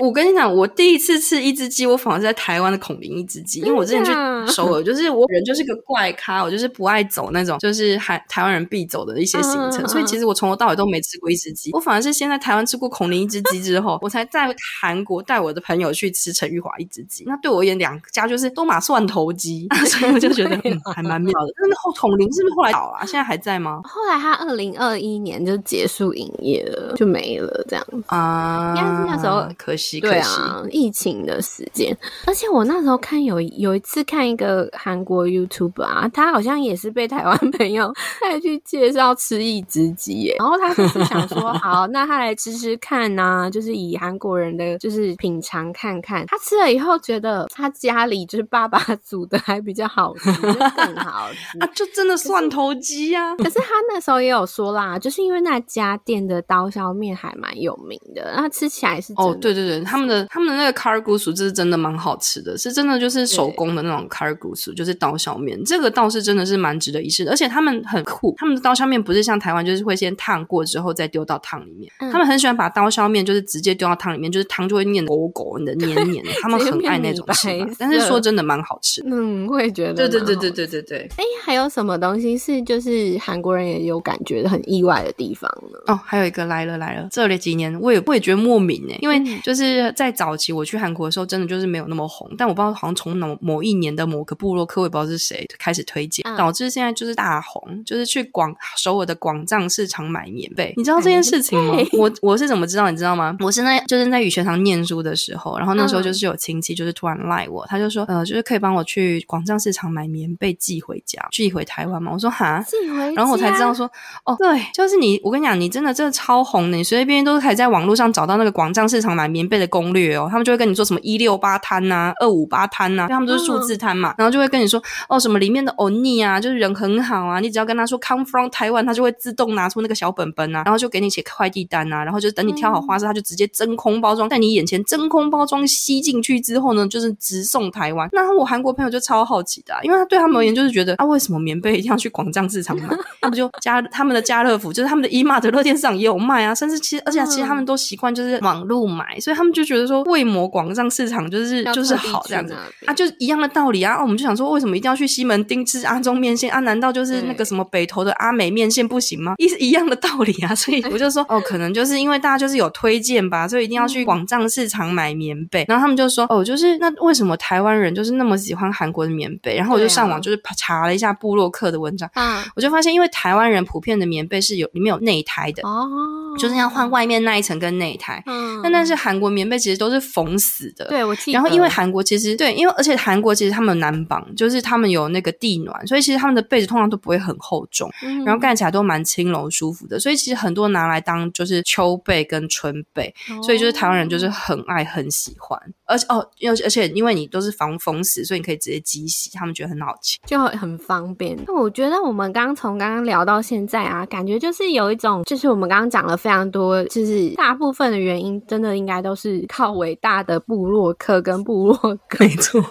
我跟你讲，我第一次吃一只鸡，我反而是在台湾的孔林一只鸡，因为我之前去首尔，就是我人就是个怪咖，我就是不爱走那种就是韩台湾人必走的一些行程，所以其实我从头到尾都没吃过一只鸡。我反而是先在台湾吃过孔林一只鸡之后，我才在韩国带我的朋友去吃陈玉华一只鸡。那对我而言，两家就是都马蒜头鸡，所以我就觉得嗯还蛮妙的。那后孔林是不是后来倒了？现在还在吗？后来他二零二一年就结束营业了，就没了这样子啊。应该是那时候可惜，对啊，疫情的时间。而且我那时候看有有一次看一个韩国 YouTuber 啊，他好像也是被台湾朋友带去介绍吃一只鸡耶，然后他就是想说，好，那他来吃吃看呐、啊，就是以韩国人的就是品尝看看。他吃了以后觉得他家里就是爸爸煮的还比较好吃，就更好吃 啊！就真的蒜头鸡呀、啊。可是他那时候也有说啦，就是因为那家店的刀削面还蛮有名的，那吃起来是哦，对对对，他们的他们的那个 kalguksu 这是真的蛮好吃的，是真的就是手工的那种 kalguksu，就是刀削面，这个倒是真的是蛮值得一试的，而且他们很酷，他们的刀削面不是像台湾就是会先烫过之后再丢到汤里面，嗯、他们很喜欢把刀削面就是直接丢到汤里面，就是汤就会黏的狗狗 的黏黏的，他们很爱那种吃法，但是说真的蛮好吃的，嗯，我也觉。得，对对对对对对对，哎，还有什么东西是就是韩国人也有感觉的很意外的地方呢？哦，还有一个来了来了，这里几年我也我也觉得莫名哎，因为就是在早期我去韩国的时候，真的就是没有那么红，但我不知道好像从某某一年的某个部落客，我也不知道是谁开始推荐，导致现在就是大红，就是去广首尔的广藏市场买棉被，你知道这件事情吗？我我是怎么知道？你知道吗？我是在就是在语学堂念书的时候，然后那时候就是有亲戚就是突然赖我，他就说呃，就是可以帮我去广藏市场买棉被寄回家，寄回台湾吗？我说哈，寄回，然后我才知道说哦，对，就是你，我跟你讲，你真的真的超红的，你随随便便都可以在网络上找到那个广藏市场买棉被的攻略哦，他们就会跟你说什么一六八摊呐，二五八摊呐，他们都是数字摊嘛，然后就会跟你说哦，什么里面的欧尼啊，就是人很好啊，你只要跟他说 come from 台湾，他就会自动拿出那个小本本啊，然后就给你写快递单啊，然后就等你挑好花色，他就直接真空包装在你眼前，真空包装吸进去之后呢，就是直送台湾。那我韩国朋友就超好奇的啊，因为他对他们而言就是觉得啊，为什么棉被一定要去广藏市场买？那不就家他们的家乐福，就是他们的 E-Mart 乐天市场也有卖啊，甚至其实而且其实他们都习惯就是网络买，所以他们就觉得说为什么广藏市场就是就是好这样子啊，就一样的道理啊。啊，我们就想说为什么一定要去西门町吃阿中面线啊？难道就是那个什么北投的阿美面线不行吗？一一样的道理啊。所以我就说 哦，可能就是因为大家就是有推荐吧，所以一定要去广藏市场买棉被。然后他们就说哦，就是那为什么台湾人就是那么喜欢韩国的棉被？然后我就上网就是查了一下布洛克的文章，啊，我就发现因为台湾人普遍的棉被是有里面有内胎的哦，Oh. 就是要换外面那一层跟内胎。嗯，但但是韩国棉被其实都是缝死的。对，我记得。然后因为韩国其实对，因为而且韩国其实他们有南绑，就是他们有那个地暖，所以其实他们的被子通常都不会很厚重，嗯，然后盖起来都蛮轻柔舒服的。所以其实很多拿来当就是秋被跟春被，哦，所以就是台湾人就是很爱很喜欢。而且哦，而而且因为你都是防风死，所以你可以直接机洗，他们觉得很好清，就很方便。那我觉得我们刚从刚刚聊到现在啊，感觉就是有一种，就是我们刚刚讲了非常多，就是大部分的原因，真的应该都是靠伟大的部落客跟部落格，没错，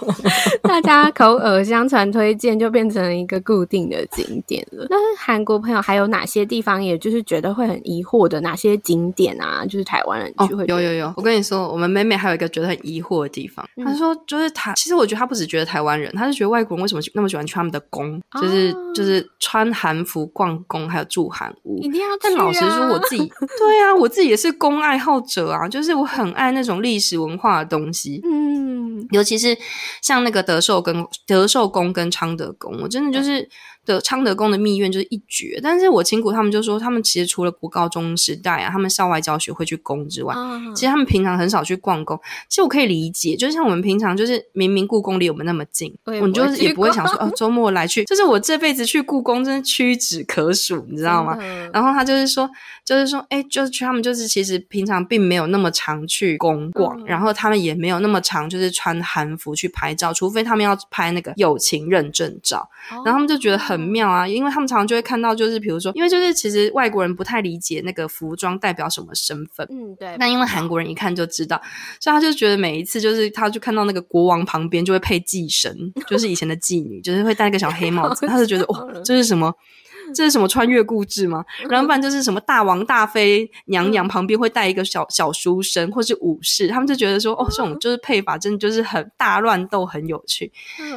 大家口耳相传推荐，就变成了一个固定的景点了。那韩国朋友还有哪些地方，也就是觉得会很疑惑的哪些景点啊？就是台湾人去会、哦、有有有，我跟你说，我们美美还有一个觉得很疑惑。的地方，他说就是她，其实我觉得她不只觉得台湾人，她是觉得外国人为什么那么喜欢去他们的宫，就是就是穿韩服逛宫，还有住韩屋，一定要。但老实说，我自己 对啊，我自己也是宫爱好者啊，就是我很爱那种历史文化的东西，嗯，尤其是像那个德寿跟德寿宫跟昌德宫，我真的就是。的昌德宫的密院就是一绝，但是我亲姑他们就说，他们其实除了国高中时代啊，他们校外教学会去宫之外，嗯，其实他们平常很少去逛宫。其实我可以理解，就像我们平常就是明明故宫离我们那么近，我们就是也不会想说哦，周末来去，就是我这辈子去故宫真的屈指可数，你知道吗？然后他就是说，就是说，哎，就是去他们就是其实平常并没有那么常去宫逛，嗯，然后他们也没有那么常就是穿韩服去拍照，除非他们要拍那个友情认证照，然后他们就觉得很。很妙啊，因为他们常常就会看到，就是比如说，因为就是其实外国人不太理解那个服装代表什么身份，嗯，对。那因为韩国人一看就知道，所以他就觉得每一次就是他就看到那个国王旁边就会配祭神，就是以前的妓女，就是会戴个小黑帽子，他就觉得哇，这是什么？这是什么穿越故事吗？然后不然就是什么大王大妃娘娘旁边会带一个小小书生，或是武士，他们就觉得说哦，这种就是配法，真的就是很大乱斗，很有趣。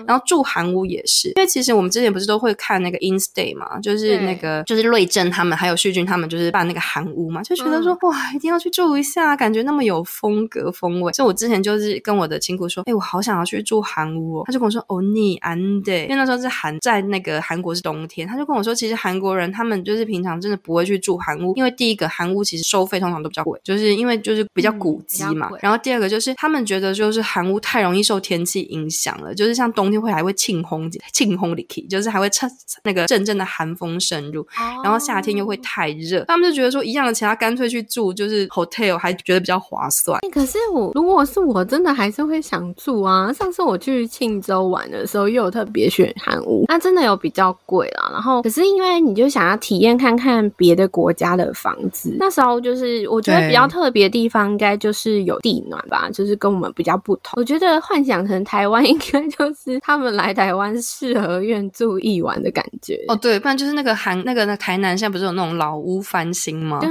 然后住韩屋也是，因为其实我们之前不是都会看那个 InStay 嘛，就是那个就是瑞正他们还有旭俊他们就是办那个韩屋嘛，就觉得说哇，一定要去住一下，感觉那么有风格风味。所以我之前就是跟我的亲姑说，哎，我好想要去住韩屋哦。他就跟我说哦，你安得，因为那时候是韩在那个韩国是冬天，他就跟我说其实。韩国人他们就是平常真的不会去住韩屋，因为第一个韩屋其实收费通常都比较贵，就是因为就是比较古迹嘛。嗯、然后第二个就是他们觉得就是韩屋太容易受天气影响了，就是像冬天会还会庆轰庆轰里气，就是还会趁那个阵阵的寒风渗入，哦、然后夏天又会太热，他们就觉得说一样的钱，他干脆去住就是 hotel，还觉得比较划算。可是我如果是我真的还是会想住啊。上次我去庆州玩的时候，又有特别选韩屋，那真的有比较贵啦。然后可是因为你就想要体验看看别的国家的房子，那时候就是我觉得比较特别的地方，应该就是有地暖吧，就是跟我们比较不同。我觉得幻想成台湾，应该就是他们来台湾四合院住一晚的感觉。哦，对，不然就是那个韩那个那台南现在不是有那种老屋翻新吗？对。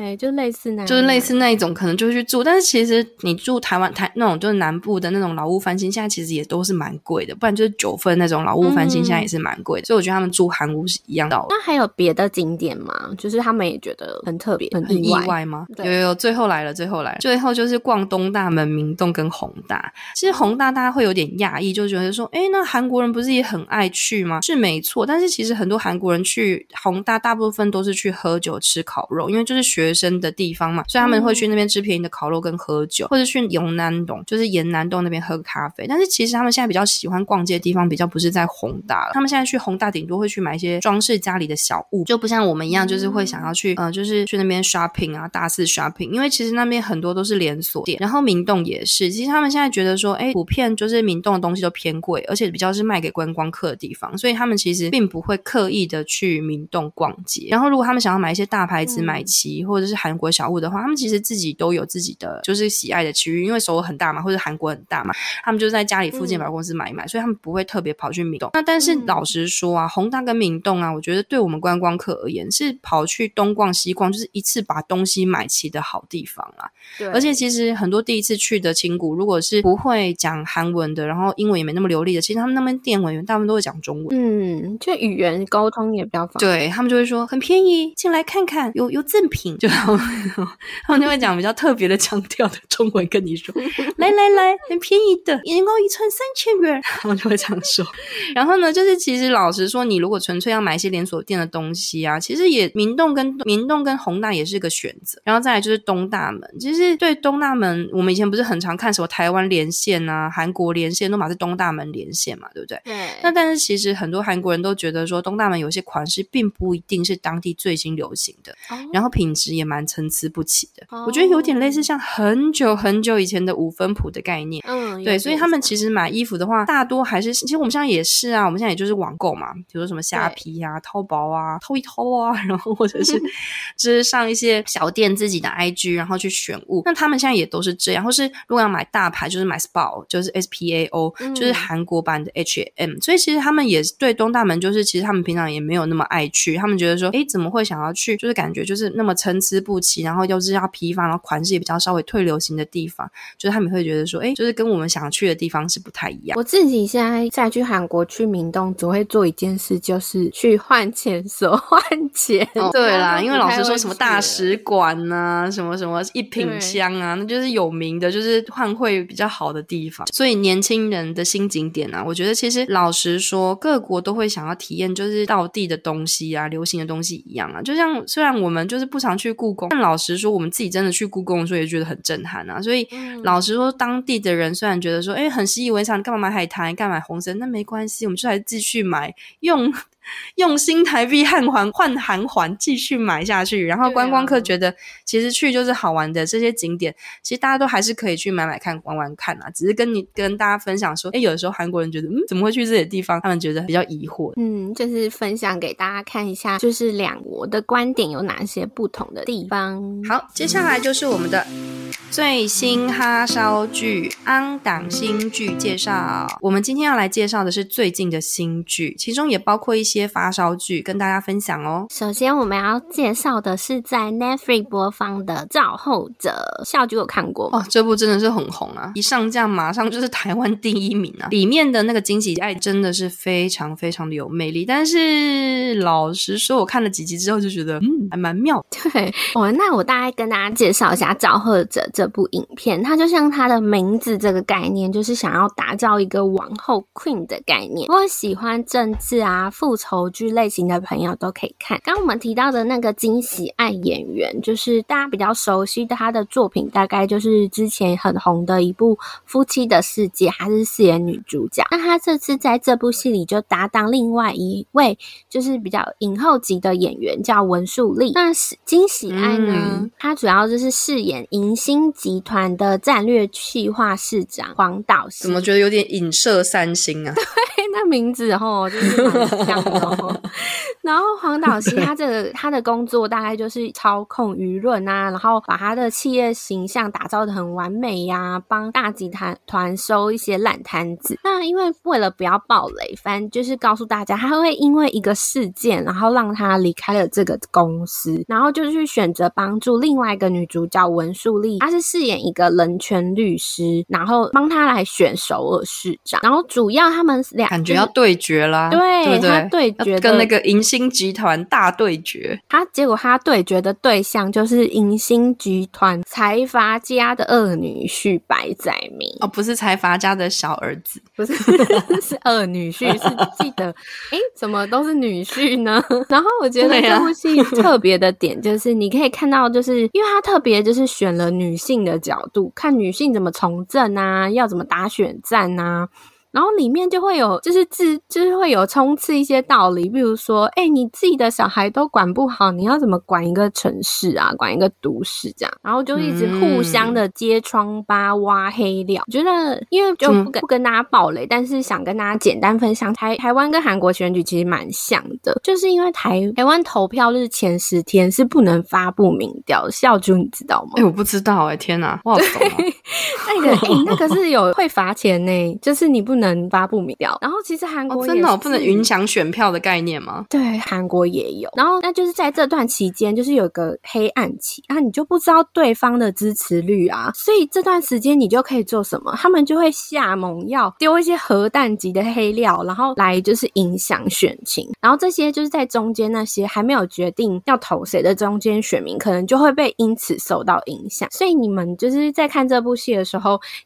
对，就类似那，就是类似那一种，可能就去住。但是其实你住台湾台那种，就是南部的那种老屋翻新，现在其实也都是蛮贵的。不然就是九份那种老屋翻新，现在也是蛮贵的。嗯、所以我觉得他们住韩屋是一样的。那还有别的景点吗？就是他们也觉得很特别、很意外，吗？有有，最后来了，最后来了，最后就是逛东大门、明洞跟宏大。其实宏大大家会有点讶异，就觉得说，哎，那韩国人不是也很爱去吗？是没错，但是其实很多韩国人去宏大，大部分都是去喝酒、吃烤肉，因为就是学生的地方嘛。所以他们会去那边吃便宜的烤肉跟喝酒，或者去永南洞，就是延南洞那边喝咖啡。但是其实他们现在比较喜欢逛街的地方，比较不是在宏大了。他们现在去宏大，顶多会去买一些装饰家里的小物，就不像我们一样，就是会想要去，呃，就是去那边 shopping 啊，大肆 shopping。因为其实那边很多都是连锁店，然后明洞也是。其实他们现在觉得说，哎，普遍就是明洞的东西都偏贵，而且比较是卖给观光客的地方，所以他们其实并不会刻意的去明洞逛街。然后如果他们想要买一些大牌子买齐，或者是韩国小物的话，他们其实自己都有自己的就是喜爱的区域，因为首尔很大嘛，或者韩国很大嘛，他们就在家里附近百货公司买一买，嗯、所以他们不会特别跑去明洞。那但是老实说啊，宏大跟明洞啊，我觉得对我们观光客而言是跑去东逛西逛，就是一次把东西买齐的好地方啊。对，而且其实很多第一次去的亲谷，如果是不会讲韩文的，然后英文也没那么流利的，其实他们那边店文员大部分都会讲中文。嗯，就语言沟通也比较方便。对，他们就会说很便宜，进来看看，有有赠品，就。他们就会讲比较特别的腔调的中文跟你说，来来来，很便宜的，一人一串三千元，他们就会这样说。然后呢，就是其实老实说，你如果纯粹要买一些连锁店的东西啊，其实也明洞跟明洞跟宏大也是个选择。然后再来就是东大门，其实对东大门，我们以前不是很常看什么台湾连线啊、韩国连线，都嘛是东大门连线嘛，对不对？对。那但是其实很多韩国人都觉得说，东大门有些款式并不一定是当地最新流行的，哦、然后品质也蛮参差不齐的。哦、我觉得有点类似像很久很久以前的五分谱的概念，嗯，对，所以他们其实买衣服的话，大多还是其实我们现在也是啊，我们现在也就是网购嘛，比如说什么虾皮啊、淘宝啊，偷一偷啊，然后或者是 就是上一些小店自己的 IG，然后去选物。那他们现在也都是这样，或是如果要买大牌，就是买 SPAO，就是 S P A O，嗯，就是韩国版的 H&M。所以其实他们也对东大门，就是其实他们平常也没有那么爱去，他们觉得说，哎，怎么会想要去？就是感觉就是那么参差不齐，然后又是要批发，然后款式也比较稍微退流行的地方，就是他们会觉得说，哎，就是跟我们想去的地方是不太一样。我自己现在再去韩国去明洞，只会做一件事，就是去换钱所换钱。哦、对啦，因为老师说，什么大使馆呐、啊，什么什么一品香啊，那就是有名的，就是换汇比较好的地方。所以年轻人的新景点啊，我觉得其实老实说，各国都会想要体验，就是到地的东西啊，流行的东西一样啊。就像虽然我们就是不常去故宫，但老实说，我们自己真的去故宫的时候，也觉得很震撼啊。所以、嗯、老实说，当地的人虽然觉得说，哎，很习以为常，干嘛买海苔，干嘛买红参，那没关系，我们就还继续买，用 用新台币换环换韩环继续买下去。然后观光客觉得，其实去就是好玩的这些景点，其实大家都还是可以去买买看、玩玩看啊。只是跟你跟大家分享说，哎，有的时候韩国人觉得，嗯，怎么会去这些地方？他们觉得比较疑惑。嗯，就是分享给大家看一下，就是两国的观点有哪些不同的地方。好，接下来就是我们的。最新哈烧剧，安档新剧介绍。我们今天要来介绍的是最近的新剧，其中也包括一些发烧剧，跟大家分享哦。首先，我们要介绍的是在 Netflix 播放的《造后者》，笑剧有看过哦。这部真的是很红啊，一上架马上就是台湾第一名啊。里面的那个惊喜爱真的是非常非常的有魅力，但是老实说，我看了几集之后就觉得，嗯，还蛮妙。对，哦，那我大概跟大家介绍一下《造后者》。这部影片，它就像它的名字这个概念，就是想要打造一个王后 Queen 的概念。如果喜欢政治啊、复仇剧类型的朋友都可以看。刚我们提到的那个惊喜爱演员，就是大家比较熟悉的他的作品，大概就是之前很红的一部《夫妻的世界》，他是饰演女主角。那他这次在这部戏里就搭档另外一位，就是比较影后级的演员，叫文树利。那是金喜爱呢，嗯、主要就是饰演银星集团的战略企划室长黄导。怎么觉得有点影射三星啊？对，那名字齁就是蛮像哦。然后黄导师他这个他的工作大概就是操控舆论啊，然后把他的企业形象打造的很完美呀、啊，帮大集团团收一些烂摊子。那因为为了不要爆雷，反正就是告诉大家，他会因为一个事件，然后让他离开了这个公司，然后就去选择帮助另外一个女主角文素利，她是饰演一个人权律师，然后帮他来选首尔市长。然后主要他们俩感觉要对决啦，对，对对他对决跟那个银星集团大对决。他结果他对决的对象就是银星集团财阀家的二女婿白载明哦，不是财阀家的小儿子，不是 是二女婿，是 记得哎，怎么都是女婿呢？然后我觉得这部戏特别的点就是，你可以看到，就是因为他特别就是选了女性的角度，看女性怎么从政啊，要怎么打选战啊。然后里面就会有，就是自就是会有冲刺一些道理，比如说，哎，你自己的小孩都管不好，你要怎么管一个城市啊，管一个都市这样？然后就一直互相的揭疮疤、挖黑料。我觉得，因为就不跟不跟大家暴雷，但是想跟大家简单分享，台台湾跟韩国选举其实蛮像的，就是因为台台湾投票日前十天是不能发布民调的，孝珠你知道吗？哎，我不知道哎，天哪，我好。那个，哎，那个是有会罚钱呢，就是你不。能发布民调，然后其实韩国、哦、真的、哦、不能影响选票的概念吗？对，韩国也有。然后那就是在这段期间，就是有个黑暗期，啊，你就不知道对方的支持率啊，所以这段时间你就可以做什么？他们就会下猛药，丢一些核弹级的黑料，然后来就是影响选情。然后这些就是在中间那些还没有决定要投谁的中间选民，可能就会被因此受到影响。所以你们就是在看这部戏的时候，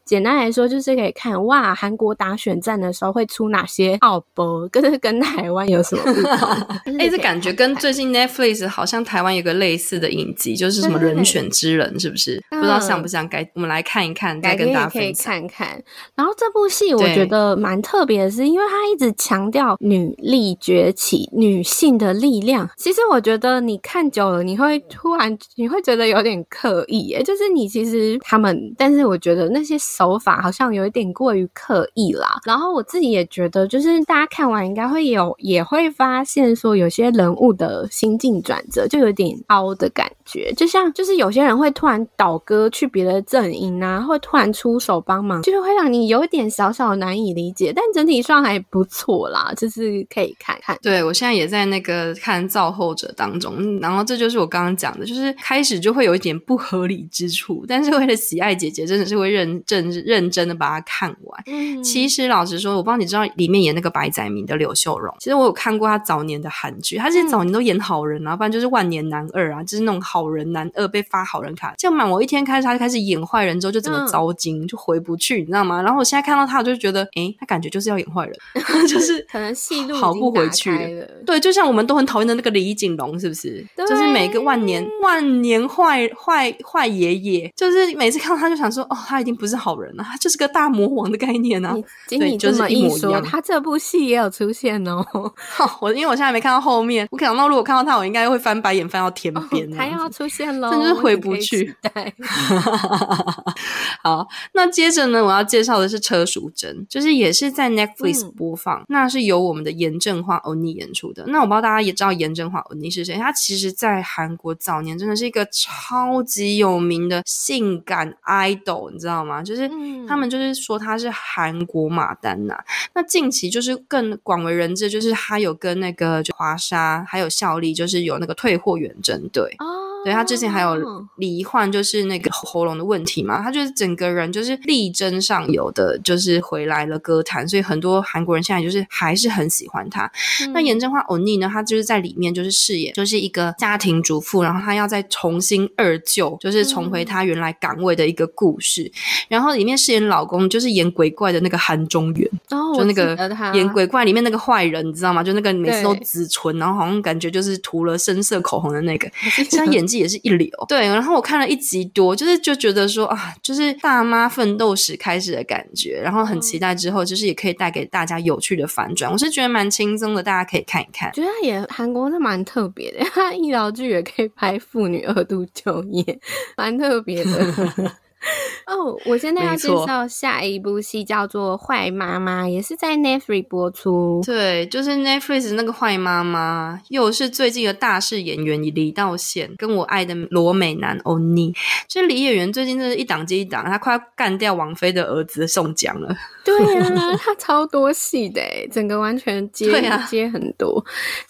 简单来说就是可以看哇，韩国打。选战的时候会出哪些奥博？跟跟台湾有什么不同？哎，这感觉跟最近 Netflix 好像台湾有个类似的影集，就是什么人选之人，是不是？不知道像不像？该我们来看一看，再跟大家分享。可以看看。然后这部戏我觉得蛮特别的是，因为它一直强调女力崛起、女性的力量。其实我觉得你看久了，你会突然你会觉得有点刻意，哎，就是你其实他们，但是我觉得那些手法好像有一点过于刻意啦。然后我自己也觉得，就是大家看完应该会有，也会发现说，有些人物的心境转折就有点凹的感觉，就像就是有些人会突然倒戈去别的阵营啊，会突然出手帮忙，就是会让你有一点小小难以理解，但整体上还不错啦，就是可以看看。对，我现在也在那个看造后者当中，然后这就是我刚刚讲的，就是开始就会有一点不合理之处，但是为了喜爱姐姐，真的是会认真认真的把它看完。嗯，其实。老实说，我不知道你知道里面演那个白载明的柳秀荣，其实我有看过他早年的韩剧，他其实早年都演好人啊，不然就是万年男二啊，就是那种好人男二被发好人卡。这样嘛，我一天开始他就开始演坏人之后，就怎么糟心，就回不去，你知道吗？然后我现在看到他，我就觉得，诶，他感觉就是要演坏人，就是可能戏路跑不回去了。对，就像我们都很讨厌的那个李景龙，是不是？就是每个万年万年坏坏坏爷爷，就是每次看到他就想说，哦，他一定不是好人了，他就是个大魔王的概念啊。你这么一说，他这部戏也有出现哦。我因为我现在没看到后面，我想到如果看到他，我应该会翻白眼翻到天边。他要出现喽，真是回不去。对，好，那接着呢，我要介绍的是车淑珍，就是也是在 Netflix 播放，嗯、那是由我们的严正化欧尼演出的。那我不知道大家也知道严正化欧尼是谁？他其实，在韩国早年真的是一个超级有名的性感 idol，你知道吗？就是他们就是说他是韩国马。丹娜，那近期就是更广为人知，就是他有跟那个就华沙还有效力，就是有那个退货远征队。哦对，他之前还有罹患就是那个 喉咙的问题嘛，他就是整个人就是力争上游的，就是回来了歌坛，所以很多韩国人现在就是还是很喜欢他。嗯、那严正花欧尼呢，他就是在里面就是饰演就是一个家庭主妇，然后他要再重新二救，就是重回他原来岗位的一个故事。嗯、然后里面饰演老公就是演鬼怪的那个韩中元，哦，就那个演鬼怪里面那个坏人，你知道吗？就那个每次都紫唇，然后好像感觉就是涂了深色口红的那个，他演技也是一流。对，然后我看了一集多，就是就觉得说啊，就是大妈奋斗史开始的感觉，然后很期待之后就是也可以带给大家有趣的反转。我是觉得蛮轻松的，大家可以看一看。觉得也韩国是蛮特别的，他医疗剧也可以拍妇女二度就业，蛮特别的。哦，我现在要介绍下一部戏，叫做《坏妈妈》，也是在 Netflix 播出。对，就是 Netflix 那个坏妈妈，又是最近的大势演员李道宪，跟我爱的罗美男欧尼。其实李演员最近真是一档接一档，他快要干掉王菲的儿子宋江了。对啊，他超多戏的，整个完全接、啊、接很多。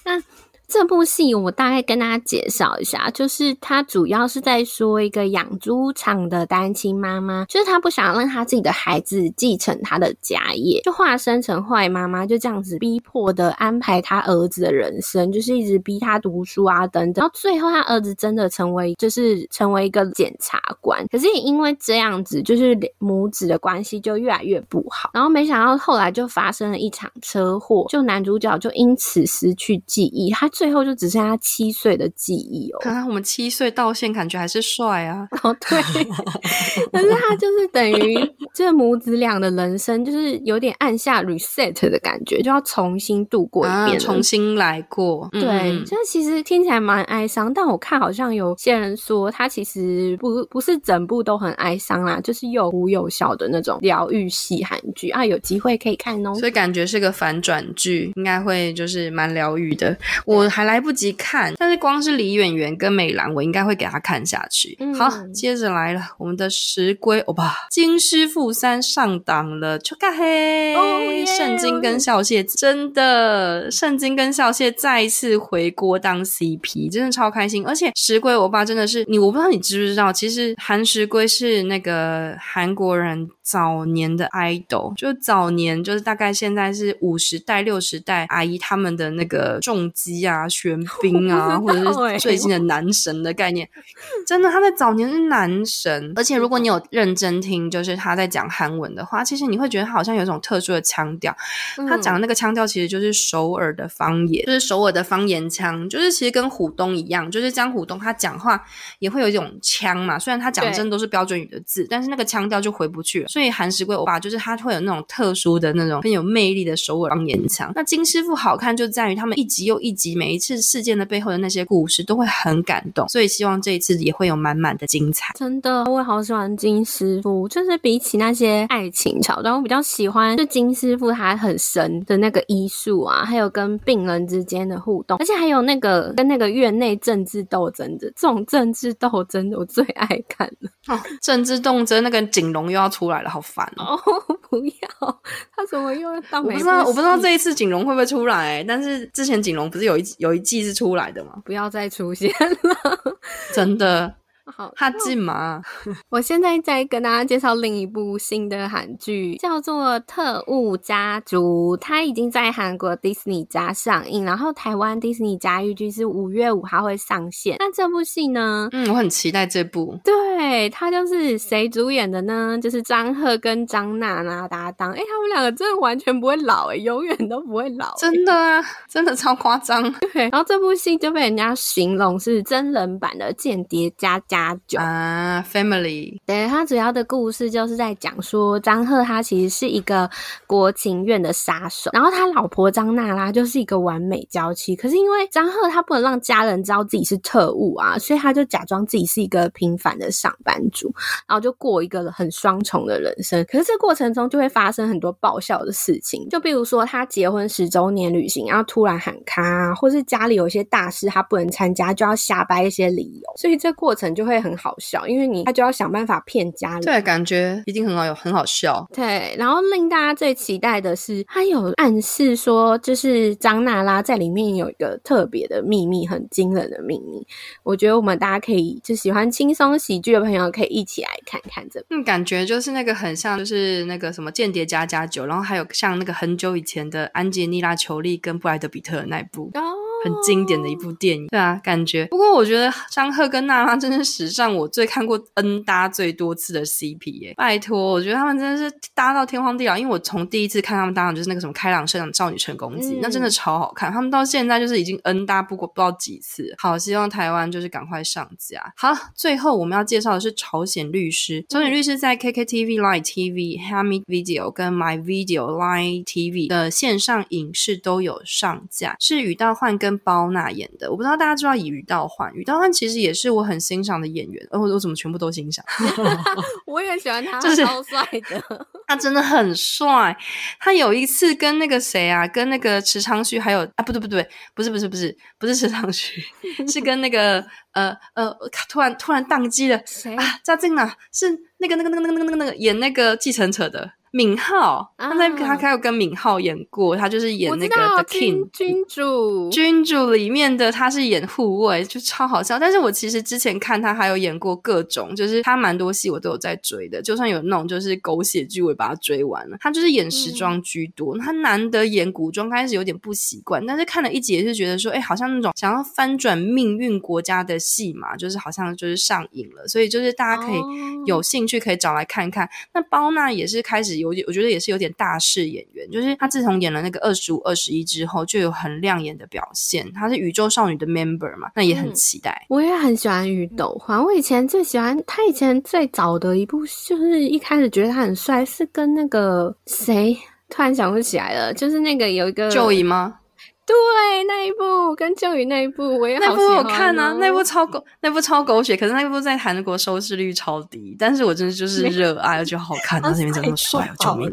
那。这部戏我大概跟大家介绍一下，就是它主要是在说一个养猪场的单亲妈妈，就是她不想让她自己的孩子继承她的家业，就化身成坏妈妈，就这样子逼迫的安排他儿子的人生，就是一直逼他读书啊等等。然后最后他儿子真的成为就是成为一个检察官，可是也因为这样子，就是母子的关系就越来越不好。然后没想到后来就发生了一场车祸，就男主角就因此失去记忆，他。最后就只剩下七岁的记忆哦。看看我们七岁到现感觉还是帅啊。哦，对。可是他就是等于这母子俩的人生，就是有点按下 reset 的感觉，就要重新度过一遍，啊，重新来过。对，嗯，这其实听起来蛮哀伤，但我看好像有些人说，他其实不不是整部都很哀伤啦，就是有哭有笑的那种疗愈系韩剧啊，有机会可以看哦。所以感觉是个反转剧，应该会就是蛮疗愈的。我。还来不及看，但是光是李演员跟美兰，我应该会给他看下去。嗯、好，接着来了，我们的石龟欧巴金师傅三上档了，就嘎嘿！圣经跟孝谢真的，圣经跟孝谢再一次回国当 CP，真的超开心。而且石龟欧巴真的是你，我不知道你知不知道，其实韩石龟是那个韩国人早年的 idol，就早年就是大概现在是五十代、六十代阿姨他们的那个重击啊。玄彬啊，或者是最近的男神的概念，真的，他在早年是男神。而且如果你有认真听，就是他在讲韩文的话，其实你会觉得他好像有一种特殊的腔调。他讲的那个腔调其实就是首尔的方言，就是首尔的方言腔，就是其实跟虎东一样，就是江虎东他讲话也会有一种腔嘛。虽然他讲真的都是标准语的字，但是那个腔调就回不去了。所以韩石龟欧巴就是他会有那种特殊的那种很有魅力的首尔方言腔。那金师傅好看就在于他们一集又一集，每一次事件的背后的那些故事都会很感动，所以希望这一次也会有满满的精彩。真的，我也好喜欢金师傅，就是比起那些爱情桥段，我比较喜欢就金师傅他很神的那个医术啊，还有跟病人之间的互动，而且还有那个跟那个院内政治斗争的这种政治斗争，我最爱看了。哦，政治斗争那个景龙又要出来了，好烦哦！哦 不要，他怎么又要当？我不知道，我不知道这一次锦龙会不会出来，欸，但是之前锦龙不是有一有一季是出来的吗？不要再出现了，真的。好，他进吗？我现在在跟大家介绍另一部新的韩剧，叫做《特务家族》，它已经在韩国迪士尼家上映，然后台湾迪士尼家预计是五月五号会上线。那这部戏呢？嗯，我很期待这部。对，它就是谁主演的呢？就是张赫跟张娜娜搭档。哎，他们两个真的完全不会老，哎，永远都不会老，真的啊，真的超夸张。对，然后这部戏就被人家形容是真人版的《间谍家家》。家酒啊，Family，对，他主要的故事就是在讲说张赫他其实是一个国情院的杀手，然后他老婆张娜拉就是一个完美娇妻，可是因为张赫他不能让家人知道自己是特务啊，所以他就假装自己是一个平凡的上班族，然后就过一个很双重的人生。可是这过程中就会发生很多爆笑的事情，就比如说他结婚十周年旅行，然后突然喊卡啊，或是家里有一些大事他不能参加，就要瞎掰一些理由，所以这过程就。就会很好笑，因为你他就要想办法骗家人。对，感觉一定很好，有很好笑。对，然后令大家最期待的是，他有暗示说，就是张娜拉在里面有一个特别的秘密，很惊人的秘密。我觉得我们大家可以就喜欢轻松喜剧的朋友可以一起来看看这部。嗯，感觉就是那个很像，就是那个什么间谍加加酒，然后还有像那个很久以前的安吉丽拉·裘丽跟布莱德·比特的那一部。哦很经典的一部电影，对啊，感觉。不过我觉得张赫跟娜拉真是史上我最看过 N 搭最多次的 CP 耶！拜托，我觉得他们真的是搭到天荒地老。因为我从第一次看他们搭档就是那个什么开朗社长少女成功记，嗯、那真的超好看。他们到现在就是已经 N 搭不过不知道几次。好，希望台湾就是赶快上架。好，最后我们要介绍的是朝鲜律师。朝鲜律师在 KKTV Line TV、Hami Video 跟 My Video Line TV 的线上影视都有上架，是宇道焕跟包娜演的，我不知道大家知道以于道焕，于道焕其实也是我很欣赏的演员，我我怎么全部都欣赏？我也喜欢他，就是超帅的，他真的很帅。他有一次跟那个谁啊，跟那个池昌旭，还有啊，不对不对，不是不是不是不是池昌旭，是跟那个呃呃，突然突然宕机了，谁啊？嘉靖呢？是那个那个那个那个那个那个演那个继承者的。敏浩，他在他还有跟敏浩演过，他就是演那个 The King 君主，君主里面的他是演护卫，就超好笑。但是我其实之前看他还有演过各种，就是他蛮多戏我都有在追的，就算有那种就是狗血剧，我也把他追完了。他就是演时装居多，嗯、他难得演古装，开始有点不习惯，但是看了一集也是觉得说，哎，好像那种想要翻转命运国家的戏嘛，就是好像就是上瘾了，所以就是大家可以有兴趣可以找来看看。哦、那包娜也是开始。有点，我觉得也是有点大势演员，就是他自从演了那个二十五、二十一之后，就有很亮眼的表现。他是宇宙少女的 member 嘛，那也很期待。嗯、我也很喜欢宇斗环，我以前最喜欢他以前最早的一部，就是一开始觉得他很帅，是跟那个谁，突然想不起来了，就是那个有一个 Joey 吗？对，那一部跟旧宇那一部，我也那部我看啊，那部超狗，那部超狗血，可是那部在韩国收视率超低，但是我真的就是热爱，而且好看，他这边真的那么帅，救命！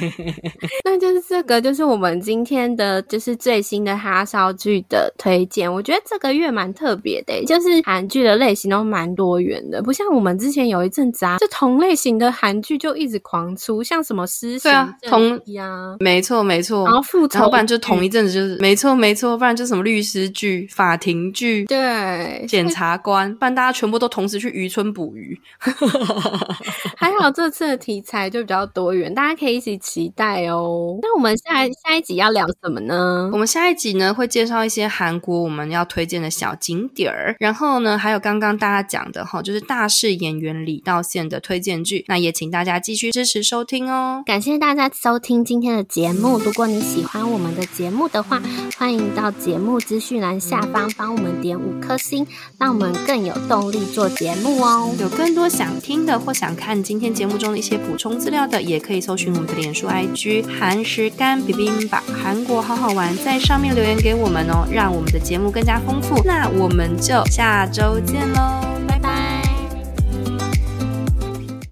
那就是这个，就是我们今天的就是最新的哈烧剧的推荐。我觉得这个月蛮特别的，就是韩剧的类型都蛮多元的，不像我们之前有一阵子啊，就同类型的韩剧就一直狂出，像什么私刑啊，同呀没错没错，然后复仇，老板就同一阵子就是。没错，没错，不然就什么律师剧、法庭剧，对，检察官，不然大家全部都同时去渔村捕鱼。还好这次的题材就比较多元，大家可以一起期待哦。那我们下下一集要聊什么呢？我们下一集呢会介绍一些韩国我们要推荐的小景点儿，然后呢还有刚刚大家讲的哈，就是大势演员李道宪的推荐剧。那也请大家继续支持收听哦。感谢大家收听今天的节目。如果你喜欢我们的节目的话，欢迎到节目资讯栏下方帮我们点五颗星，让我们更有动力做节目哦。有更多想听的或想看今天节目中的一些补充资料的，也可以搜寻我们的脸书 IG 韩食柑 bibimbap 韩国好好玩，在上面留言给我们哦，让我们的节目更加丰富。那我们就下周见喽。拜拜